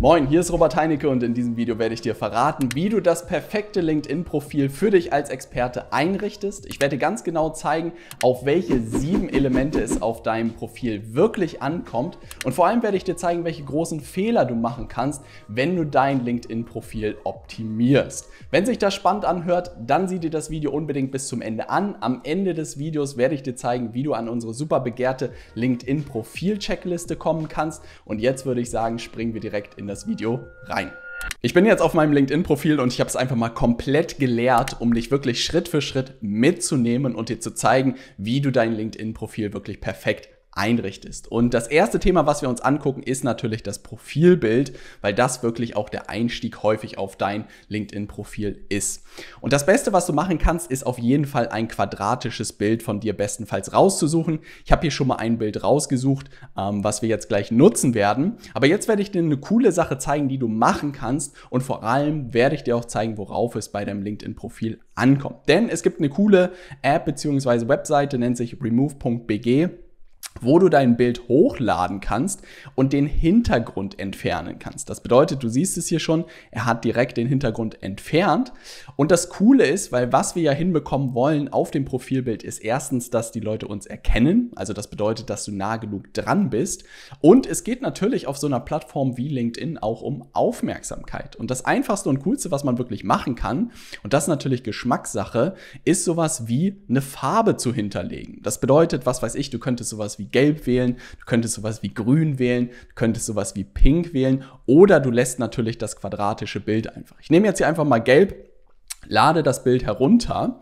Moin, hier ist Robert Heinecke und in diesem Video werde ich dir verraten, wie du das perfekte LinkedIn-Profil für dich als Experte einrichtest. Ich werde ganz genau zeigen, auf welche sieben Elemente es auf deinem Profil wirklich ankommt und vor allem werde ich dir zeigen, welche großen Fehler du machen kannst, wenn du dein LinkedIn-Profil optimierst. Wenn sich das spannend anhört, dann sieh dir das Video unbedingt bis zum Ende an. Am Ende des Videos werde ich dir zeigen, wie du an unsere super begehrte LinkedIn-Profil-Checkliste kommen kannst und jetzt würde ich sagen, springen wir direkt in das Video rein. Ich bin jetzt auf meinem LinkedIn-Profil und ich habe es einfach mal komplett geleert, um dich wirklich Schritt für Schritt mitzunehmen und dir zu zeigen, wie du dein LinkedIn-Profil wirklich perfekt einrichtest. Und das erste Thema, was wir uns angucken, ist natürlich das Profilbild, weil das wirklich auch der Einstieg häufig auf dein LinkedIn-Profil ist. Und das Beste, was du machen kannst, ist auf jeden Fall ein quadratisches Bild von dir bestenfalls rauszusuchen. Ich habe hier schon mal ein Bild rausgesucht, ähm, was wir jetzt gleich nutzen werden. Aber jetzt werde ich dir eine coole Sache zeigen, die du machen kannst. Und vor allem werde ich dir auch zeigen, worauf es bei deinem LinkedIn-Profil ankommt. Denn es gibt eine coole App bzw. Webseite, nennt sich remove.bg wo du dein Bild hochladen kannst und den Hintergrund entfernen kannst. Das bedeutet, du siehst es hier schon, er hat direkt den Hintergrund entfernt. Und das Coole ist, weil was wir ja hinbekommen wollen auf dem Profilbild ist erstens, dass die Leute uns erkennen. Also das bedeutet, dass du nah genug dran bist. Und es geht natürlich auf so einer Plattform wie LinkedIn auch um Aufmerksamkeit. Und das einfachste und coolste, was man wirklich machen kann, und das ist natürlich Geschmackssache, ist sowas wie eine Farbe zu hinterlegen. Das bedeutet, was weiß ich, du könntest sowas wie Gelb wählen, du könntest sowas wie Grün wählen, du könntest sowas wie Pink wählen oder du lässt natürlich das quadratische Bild einfach. Ich nehme jetzt hier einfach mal Gelb, lade das Bild herunter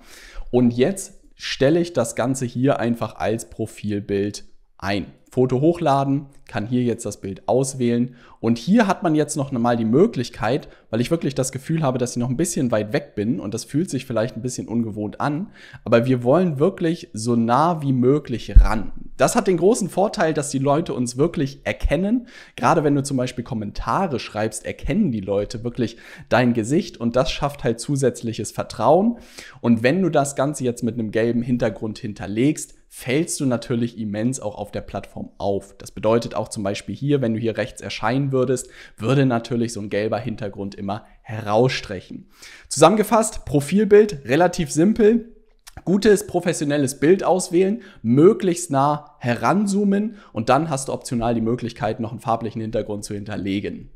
und jetzt stelle ich das Ganze hier einfach als Profilbild ein. Foto hochladen, kann hier jetzt das Bild auswählen. Und hier hat man jetzt noch einmal die Möglichkeit, weil ich wirklich das Gefühl habe, dass ich noch ein bisschen weit weg bin und das fühlt sich vielleicht ein bisschen ungewohnt an, aber wir wollen wirklich so nah wie möglich ran. Das hat den großen Vorteil, dass die Leute uns wirklich erkennen. Gerade wenn du zum Beispiel Kommentare schreibst, erkennen die Leute wirklich dein Gesicht und das schafft halt zusätzliches Vertrauen. Und wenn du das Ganze jetzt mit einem gelben Hintergrund hinterlegst, fällst du natürlich immens auch auf der Plattform auf. Das bedeutet auch zum Beispiel hier, wenn du hier rechts erscheinen würdest, würde natürlich so ein gelber Hintergrund immer herausstrechen. Zusammengefasst, Profilbild relativ simpel. Gutes professionelles Bild auswählen, möglichst nah heranzoomen und dann hast du optional die Möglichkeit, noch einen farblichen Hintergrund zu hinterlegen.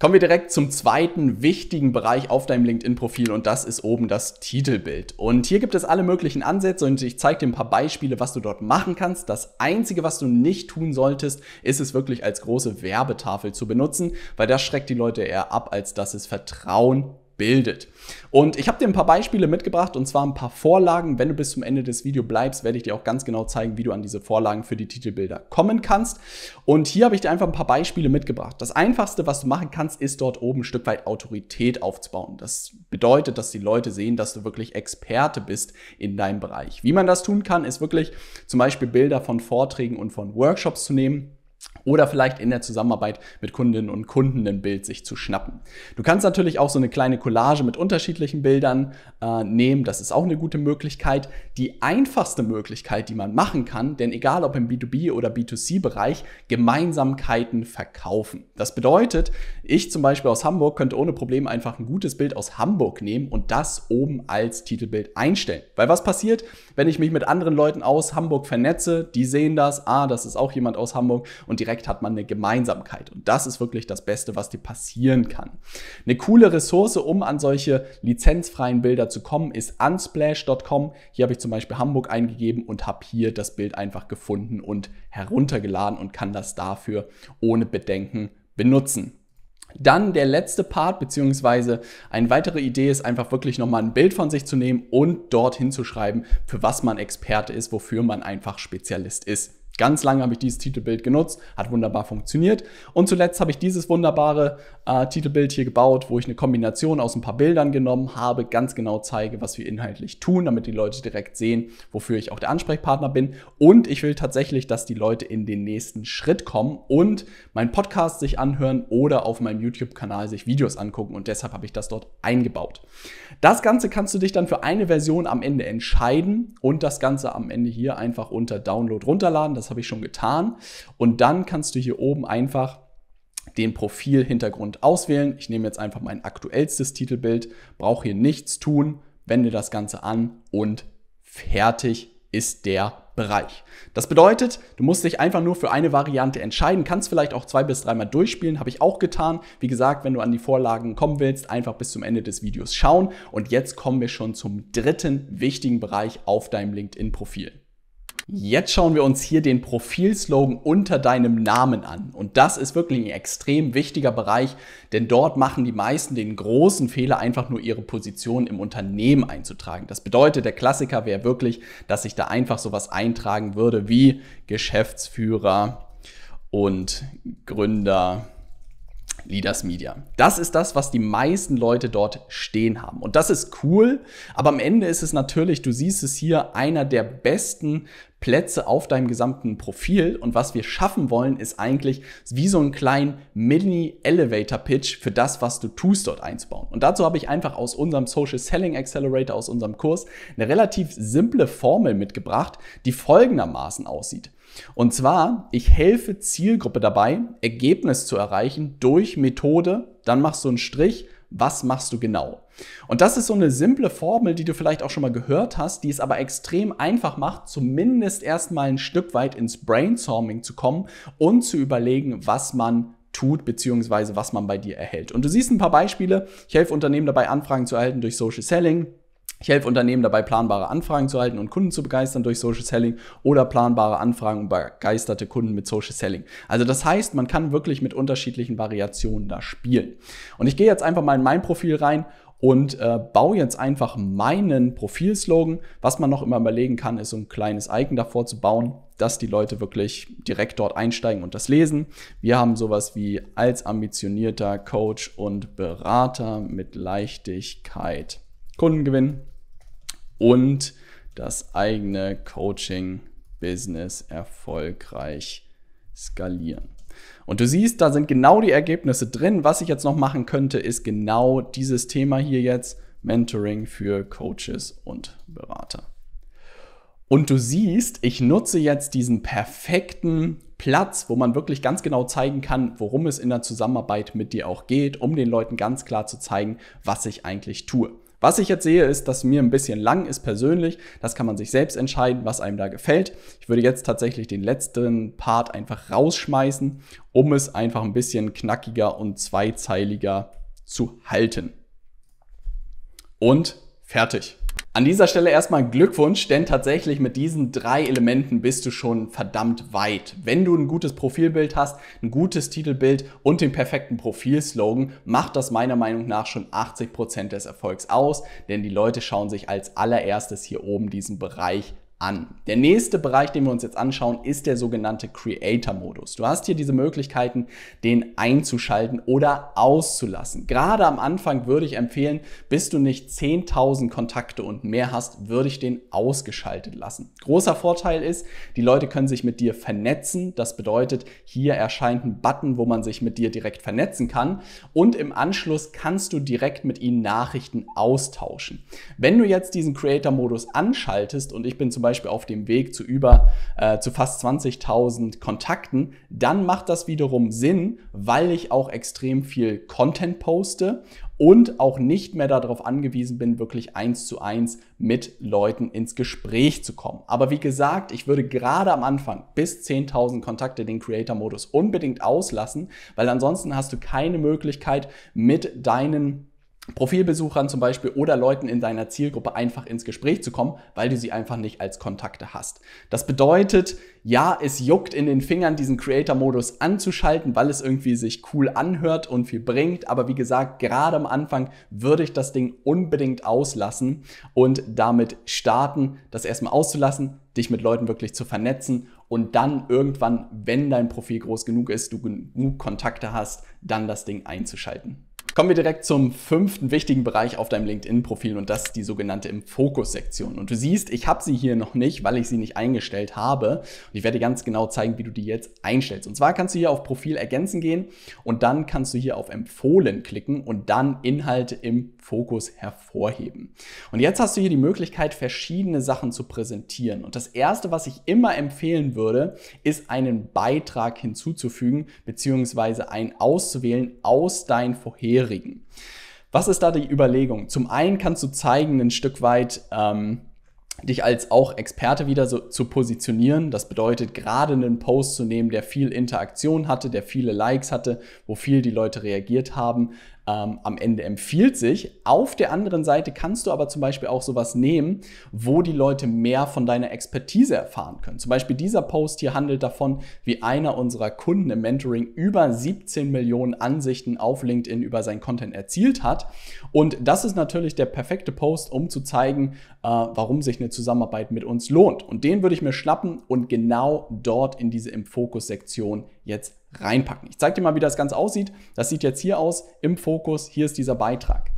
Kommen wir direkt zum zweiten wichtigen Bereich auf deinem LinkedIn-Profil und das ist oben das Titelbild. Und hier gibt es alle möglichen Ansätze und ich zeige dir ein paar Beispiele, was du dort machen kannst. Das Einzige, was du nicht tun solltest, ist es wirklich als große Werbetafel zu benutzen, weil das schreckt die Leute eher ab, als dass es Vertrauen bildet. Und ich habe dir ein paar Beispiele mitgebracht und zwar ein paar Vorlagen. Wenn du bis zum Ende des Videos bleibst, werde ich dir auch ganz genau zeigen, wie du an diese Vorlagen für die Titelbilder kommen kannst. Und hier habe ich dir einfach ein paar Beispiele mitgebracht. Das einfachste, was du machen kannst, ist dort oben ein Stück weit Autorität aufzubauen. Das bedeutet, dass die Leute sehen, dass du wirklich Experte bist in deinem Bereich. Wie man das tun kann, ist wirklich zum Beispiel Bilder von Vorträgen und von Workshops zu nehmen oder vielleicht in der Zusammenarbeit mit Kundinnen und Kunden ein Bild sich zu schnappen. Du kannst natürlich auch so eine kleine Collage mit unterschiedlichen Bildern äh, nehmen. Das ist auch eine gute Möglichkeit. Die einfachste Möglichkeit, die man machen kann, denn egal ob im B2B oder B2C-Bereich, Gemeinsamkeiten verkaufen. Das bedeutet, ich zum Beispiel aus Hamburg könnte ohne Probleme einfach ein gutes Bild aus Hamburg nehmen und das oben als Titelbild einstellen. Weil was passiert, wenn ich mich mit anderen Leuten aus Hamburg vernetze? Die sehen das, ah, das ist auch jemand aus Hamburg und direkt direkt hat man eine Gemeinsamkeit. Und das ist wirklich das Beste, was dir passieren kann. Eine coole Ressource, um an solche lizenzfreien Bilder zu kommen, ist unsplash.com. Hier habe ich zum Beispiel Hamburg eingegeben und habe hier das Bild einfach gefunden und heruntergeladen und kann das dafür ohne Bedenken benutzen. Dann der letzte Part, beziehungsweise eine weitere Idee ist einfach wirklich nochmal ein Bild von sich zu nehmen und dort hinzuschreiben, für was man Experte ist, wofür man einfach Spezialist ist. Ganz lange habe ich dieses Titelbild genutzt, hat wunderbar funktioniert. Und zuletzt habe ich dieses wunderbare äh, Titelbild hier gebaut, wo ich eine Kombination aus ein paar Bildern genommen habe, ganz genau zeige, was wir inhaltlich tun, damit die Leute direkt sehen, wofür ich auch der Ansprechpartner bin. Und ich will tatsächlich, dass die Leute in den nächsten Schritt kommen und meinen Podcast sich anhören oder auf meinem YouTube-Kanal sich Videos angucken. Und deshalb habe ich das dort eingebaut. Das Ganze kannst du dich dann für eine Version am Ende entscheiden und das Ganze am Ende hier einfach unter Download runterladen. Das das habe ich schon getan. Und dann kannst du hier oben einfach den Profilhintergrund auswählen. Ich nehme jetzt einfach mein aktuellstes Titelbild, brauche hier nichts tun, wende das Ganze an und fertig ist der Bereich. Das bedeutet, du musst dich einfach nur für eine Variante entscheiden, kannst vielleicht auch zwei bis dreimal durchspielen, habe ich auch getan. Wie gesagt, wenn du an die Vorlagen kommen willst, einfach bis zum Ende des Videos schauen. Und jetzt kommen wir schon zum dritten wichtigen Bereich auf deinem LinkedIn-Profil. Jetzt schauen wir uns hier den Profilslogan unter deinem Namen an. Und das ist wirklich ein extrem wichtiger Bereich, denn dort machen die meisten den großen Fehler, einfach nur ihre Position im Unternehmen einzutragen. Das bedeutet, der Klassiker wäre wirklich, dass ich da einfach sowas eintragen würde wie Geschäftsführer und Gründer Leaders Media. Das ist das, was die meisten Leute dort stehen haben. Und das ist cool, aber am Ende ist es natürlich, du siehst es hier, einer der besten Plätze auf deinem gesamten Profil. Und was wir schaffen wollen, ist eigentlich wie so einen kleinen Mini-Elevator-Pitch für das, was du tust, dort einzubauen. Und dazu habe ich einfach aus unserem Social Selling Accelerator, aus unserem Kurs, eine relativ simple Formel mitgebracht, die folgendermaßen aussieht. Und zwar, ich helfe Zielgruppe dabei, Ergebnis zu erreichen durch Methode, dann machst du einen Strich, was machst du genau? Und das ist so eine simple Formel, die du vielleicht auch schon mal gehört hast, die es aber extrem einfach macht, zumindest erstmal ein Stück weit ins Brainstorming zu kommen und zu überlegen, was man tut, beziehungsweise was man bei dir erhält. Und du siehst ein paar Beispiele. Ich helfe Unternehmen dabei, Anfragen zu erhalten durch Social Selling. Ich helfe Unternehmen dabei, planbare Anfragen zu halten und Kunden zu begeistern durch Social Selling oder planbare Anfragen und begeisterte Kunden mit Social Selling. Also das heißt, man kann wirklich mit unterschiedlichen Variationen da spielen. Und ich gehe jetzt einfach mal in mein Profil rein und äh, baue jetzt einfach meinen Profilslogan. Was man noch immer überlegen kann, ist so ein kleines Icon davor zu bauen, dass die Leute wirklich direkt dort einsteigen und das lesen. Wir haben sowas wie als ambitionierter Coach und Berater mit Leichtigkeit Kunden gewinnen und das eigene Coaching-Business erfolgreich skalieren. Und du siehst, da sind genau die Ergebnisse drin. Was ich jetzt noch machen könnte, ist genau dieses Thema hier jetzt, Mentoring für Coaches und Berater. Und du siehst, ich nutze jetzt diesen perfekten Platz, wo man wirklich ganz genau zeigen kann, worum es in der Zusammenarbeit mit dir auch geht, um den Leuten ganz klar zu zeigen, was ich eigentlich tue. Was ich jetzt sehe, ist, dass mir ein bisschen lang ist persönlich. Das kann man sich selbst entscheiden, was einem da gefällt. Ich würde jetzt tatsächlich den letzten Part einfach rausschmeißen, um es einfach ein bisschen knackiger und zweizeiliger zu halten. Und fertig. An dieser Stelle erstmal Glückwunsch, denn tatsächlich mit diesen drei Elementen bist du schon verdammt weit. Wenn du ein gutes Profilbild hast, ein gutes Titelbild und den perfekten Profilslogan, macht das meiner Meinung nach schon 80 Prozent des Erfolgs aus, denn die Leute schauen sich als allererstes hier oben diesen Bereich an. Der nächste Bereich, den wir uns jetzt anschauen, ist der sogenannte Creator-Modus. Du hast hier diese Möglichkeiten, den einzuschalten oder auszulassen. Gerade am Anfang würde ich empfehlen, bis du nicht 10.000 Kontakte und mehr hast, würde ich den ausgeschaltet lassen. Großer Vorteil ist, die Leute können sich mit dir vernetzen. Das bedeutet, hier erscheint ein Button, wo man sich mit dir direkt vernetzen kann und im Anschluss kannst du direkt mit ihnen Nachrichten austauschen. Wenn du jetzt diesen Creator-Modus anschaltest und ich bin zum Beispiel auf dem Weg zu über, äh, zu fast 20.000 Kontakten, dann macht das wiederum Sinn, weil ich auch extrem viel Content poste und auch nicht mehr darauf angewiesen bin, wirklich eins zu eins mit Leuten ins Gespräch zu kommen. Aber wie gesagt, ich würde gerade am Anfang bis 10.000 Kontakte den Creator-Modus unbedingt auslassen, weil ansonsten hast du keine Möglichkeit mit deinen Profilbesuchern zum Beispiel oder Leuten in deiner Zielgruppe einfach ins Gespräch zu kommen, weil du sie einfach nicht als Kontakte hast. Das bedeutet, ja, es juckt in den Fingern, diesen Creator-Modus anzuschalten, weil es irgendwie sich cool anhört und viel bringt. Aber wie gesagt, gerade am Anfang würde ich das Ding unbedingt auslassen und damit starten, das erstmal auszulassen, dich mit Leuten wirklich zu vernetzen und dann irgendwann, wenn dein Profil groß genug ist, du genug Kontakte hast, dann das Ding einzuschalten. Kommen wir direkt zum fünften wichtigen Bereich auf deinem LinkedIn-Profil und das ist die sogenannte im Fokus-Sektion. Und du siehst, ich habe sie hier noch nicht, weil ich sie nicht eingestellt habe. Und ich werde dir ganz genau zeigen, wie du die jetzt einstellst. Und zwar kannst du hier auf Profil ergänzen gehen und dann kannst du hier auf Empfohlen klicken und dann Inhalte im Fokus hervorheben. Und jetzt hast du hier die Möglichkeit, verschiedene Sachen zu präsentieren. Und das erste, was ich immer empfehlen würde, ist einen Beitrag hinzuzufügen, beziehungsweise einen auszuwählen aus deinen vorherigen vorherigen. Was ist da die Überlegung? Zum einen kannst du zeigen, ein Stück weit ähm, dich als auch Experte wieder so zu positionieren. Das bedeutet, gerade einen Post zu nehmen, der viel Interaktion hatte, der viele Likes hatte, wo viel die Leute reagiert haben, ähm, am Ende empfiehlt sich. Auf der anderen Seite kannst du aber zum Beispiel auch sowas nehmen, wo die Leute mehr von deiner Expertise erfahren können. Zum Beispiel dieser Post hier handelt davon, wie einer unserer Kunden im Mentoring über 17 Millionen Ansichten auf LinkedIn über sein Content erzielt hat. Und das ist natürlich der perfekte Post, um zu zeigen, äh, warum sich eine Zusammenarbeit mit uns lohnt. Und den würde ich mir schnappen und genau dort in diese Im Fokus-Sektion jetzt reinpacken. Ich zeige dir mal, wie das Ganze aussieht. Das sieht jetzt hier aus im Fokus. Hier ist dieser Beitrag.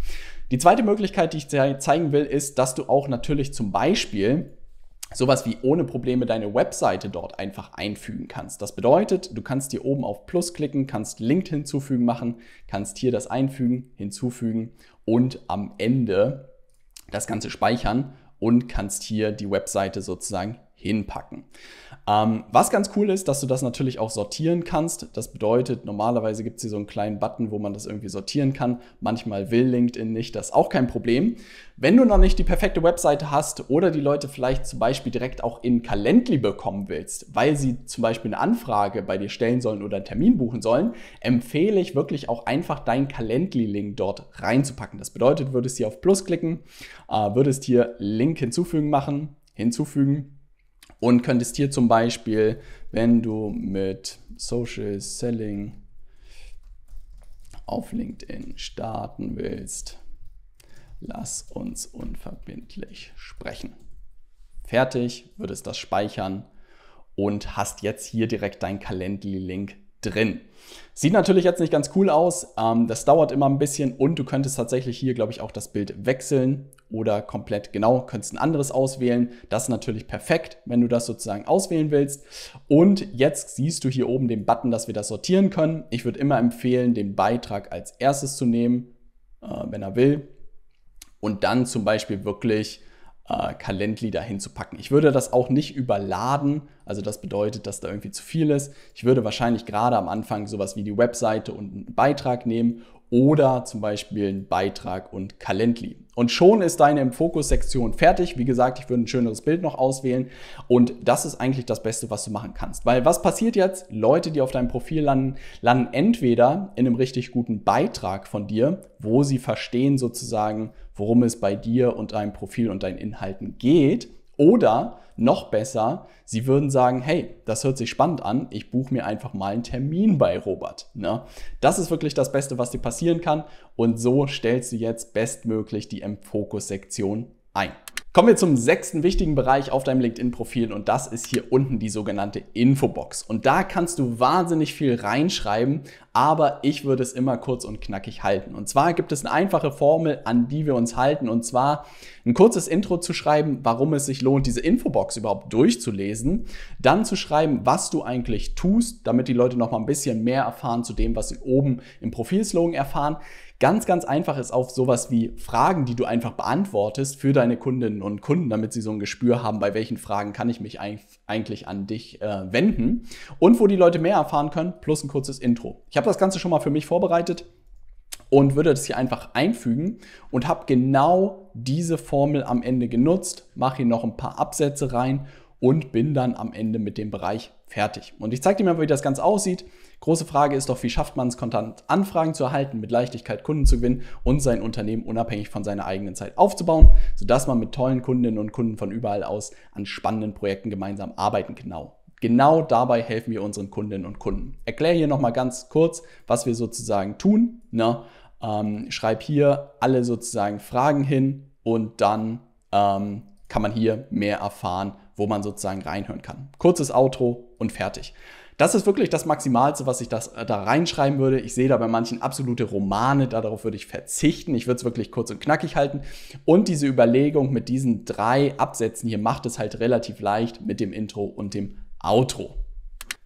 Die zweite Möglichkeit, die ich dir zeigen will, ist, dass du auch natürlich zum Beispiel sowas wie ohne Probleme deine Webseite dort einfach einfügen kannst. Das bedeutet, du kannst hier oben auf Plus klicken, kannst Link hinzufügen machen, kannst hier das einfügen, hinzufügen und am Ende das Ganze speichern und kannst hier die Webseite sozusagen hinpacken. Ähm, was ganz cool ist, dass du das natürlich auch sortieren kannst. Das bedeutet, normalerweise gibt es hier so einen kleinen Button, wo man das irgendwie sortieren kann. Manchmal will LinkedIn nicht, das ist auch kein Problem. Wenn du noch nicht die perfekte Webseite hast oder die Leute vielleicht zum Beispiel direkt auch in Calendly bekommen willst, weil sie zum Beispiel eine Anfrage bei dir stellen sollen oder einen Termin buchen sollen, empfehle ich wirklich auch einfach deinen Calendly-Link dort reinzupacken. Das bedeutet, würdest hier auf Plus klicken, äh, würdest hier Link hinzufügen machen, hinzufügen und könntest hier zum Beispiel, wenn du mit Social Selling auf LinkedIn starten willst, lass uns unverbindlich sprechen. Fertig, würdest das speichern und hast jetzt hier direkt dein Calendly-Link drin. Sieht natürlich jetzt nicht ganz cool aus, ähm, das dauert immer ein bisschen und du könntest tatsächlich hier, glaube ich, auch das Bild wechseln oder komplett genau, könntest ein anderes auswählen. Das ist natürlich perfekt, wenn du das sozusagen auswählen willst. Und jetzt siehst du hier oben den Button, dass wir das sortieren können. Ich würde immer empfehlen, den Beitrag als erstes zu nehmen, äh, wenn er will. Und dann zum Beispiel wirklich äh, Calendly dahin zu packen. Ich würde das auch nicht überladen, also das bedeutet, dass da irgendwie zu viel ist. Ich würde wahrscheinlich gerade am Anfang sowas wie die Webseite und einen Beitrag nehmen oder zum Beispiel einen Beitrag und Calendly. Und schon ist deine im Fokus-Sektion fertig. Wie gesagt, ich würde ein schöneres Bild noch auswählen. Und das ist eigentlich das Beste, was du machen kannst. Weil was passiert jetzt? Leute, die auf deinem Profil landen, landen entweder in einem richtig guten Beitrag von dir, wo sie verstehen sozusagen, worum es bei dir und deinem Profil und deinen Inhalten geht. Oder noch besser, sie würden sagen, hey, das hört sich spannend an, ich buche mir einfach mal einen Termin bei Robert. Ne? Das ist wirklich das Beste, was dir passieren kann. Und so stellst du jetzt bestmöglich die M-Fokus-Sektion ein. Kommen wir zum sechsten wichtigen Bereich auf deinem LinkedIn-Profil und das ist hier unten die sogenannte Infobox. Und da kannst du wahnsinnig viel reinschreiben, aber ich würde es immer kurz und knackig halten. Und zwar gibt es eine einfache Formel, an die wir uns halten und zwar ein kurzes Intro zu schreiben, warum es sich lohnt, diese Infobox überhaupt durchzulesen, dann zu schreiben, was du eigentlich tust, damit die Leute noch mal ein bisschen mehr erfahren zu dem, was sie oben im Profilslogan erfahren. Ganz, ganz einfach ist auf sowas wie Fragen, die du einfach beantwortest für deine Kundinnen und Kunden, damit sie so ein Gespür haben, bei welchen Fragen kann ich mich eigentlich an dich äh, wenden und wo die Leute mehr erfahren können, plus ein kurzes Intro. Ich habe das Ganze schon mal für mich vorbereitet und würde das hier einfach einfügen und habe genau diese Formel am Ende genutzt, mache hier noch ein paar Absätze rein und bin dann am Ende mit dem Bereich fertig. Und ich zeige dir mal, wie das Ganze aussieht. Große Frage ist doch, wie schafft man es, konstant Anfragen zu erhalten, mit Leichtigkeit Kunden zu gewinnen und sein Unternehmen unabhängig von seiner eigenen Zeit aufzubauen, sodass man mit tollen Kundinnen und Kunden von überall aus an spannenden Projekten gemeinsam arbeiten genau. Genau dabei helfen wir unseren Kundinnen und Kunden. Erkläre hier nochmal ganz kurz, was wir sozusagen tun. Ne? Ähm, schreib hier alle sozusagen Fragen hin und dann ähm, kann man hier mehr erfahren, wo man sozusagen reinhören kann. Kurzes Outro und fertig. Das ist wirklich das Maximalste, was ich das, äh, da reinschreiben würde. Ich sehe da bei manchen absolute Romane, darauf würde ich verzichten. Ich würde es wirklich kurz und knackig halten. Und diese Überlegung mit diesen drei Absätzen hier macht es halt relativ leicht mit dem Intro und dem Outro.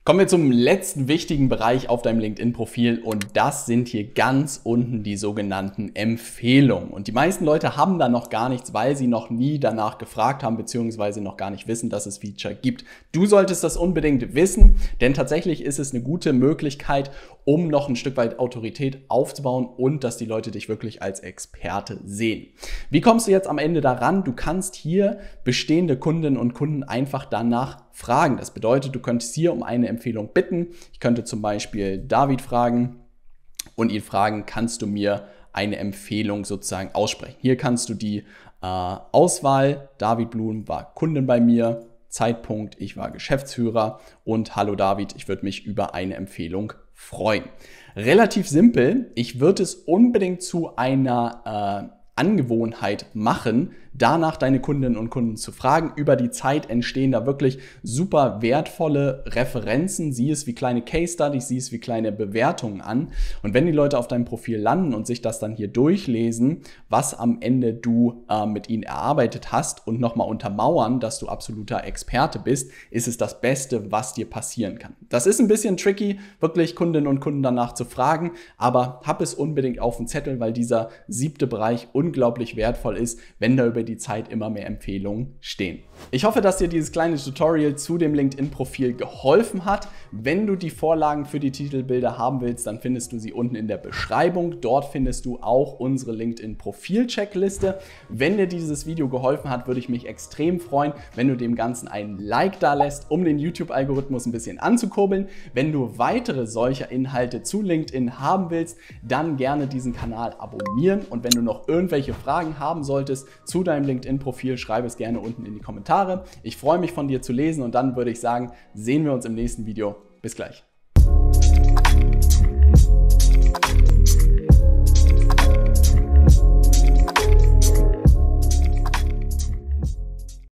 Kommen wir zum letzten wichtigen Bereich auf deinem LinkedIn-Profil und das sind hier ganz unten die sogenannten Empfehlungen. Und die meisten Leute haben da noch gar nichts, weil sie noch nie danach gefragt haben beziehungsweise noch gar nicht wissen, dass es Feature gibt. Du solltest das unbedingt wissen, denn tatsächlich ist es eine gute Möglichkeit, um noch ein Stück weit Autorität aufzubauen und dass die Leute dich wirklich als Experte sehen. Wie kommst du jetzt am Ende daran? Du kannst hier bestehende Kundinnen und Kunden einfach danach fragen. Das bedeutet, du könntest hier um eine Empfehlung bitten. Ich könnte zum Beispiel David fragen und ihn fragen, kannst du mir eine Empfehlung sozusagen aussprechen. Hier kannst du die äh, Auswahl, David Blum war Kundin bei mir, Zeitpunkt, ich war Geschäftsführer und hallo David, ich würde mich über eine Empfehlung freuen. Relativ simpel, ich würde es unbedingt zu einer äh, Angewohnheit machen, danach deine Kundinnen und Kunden zu fragen. Über die Zeit entstehen da wirklich super wertvolle Referenzen, sieh es wie kleine Case Studies, sieh es wie kleine Bewertungen an. Und wenn die Leute auf deinem Profil landen und sich das dann hier durchlesen, was am Ende du äh, mit ihnen erarbeitet hast und nochmal untermauern, dass du absoluter Experte bist, ist es das Beste, was dir passieren kann. Das ist ein bisschen tricky, wirklich Kundinnen und Kunden danach zu fragen, aber hab es unbedingt auf dem Zettel, weil dieser siebte Bereich unglaublich wertvoll ist, wenn da über über die Zeit immer mehr Empfehlungen stehen. Ich hoffe, dass dir dieses kleine Tutorial zu dem LinkedIn-Profil geholfen hat. Wenn du die Vorlagen für die Titelbilder haben willst, dann findest du sie unten in der Beschreibung. Dort findest du auch unsere LinkedIn-Profil-Checkliste. Wenn dir dieses Video geholfen hat, würde ich mich extrem freuen, wenn du dem Ganzen einen Like da lässt, um den YouTube-Algorithmus ein bisschen anzukurbeln. Wenn du weitere solcher Inhalte zu LinkedIn haben willst, dann gerne diesen Kanal abonnieren. Und wenn du noch irgendwelche Fragen haben solltest zu deinem deinem LinkedIn-Profil, schreibe es gerne unten in die Kommentare. Ich freue mich von dir zu lesen und dann würde ich sagen, sehen wir uns im nächsten Video. Bis gleich.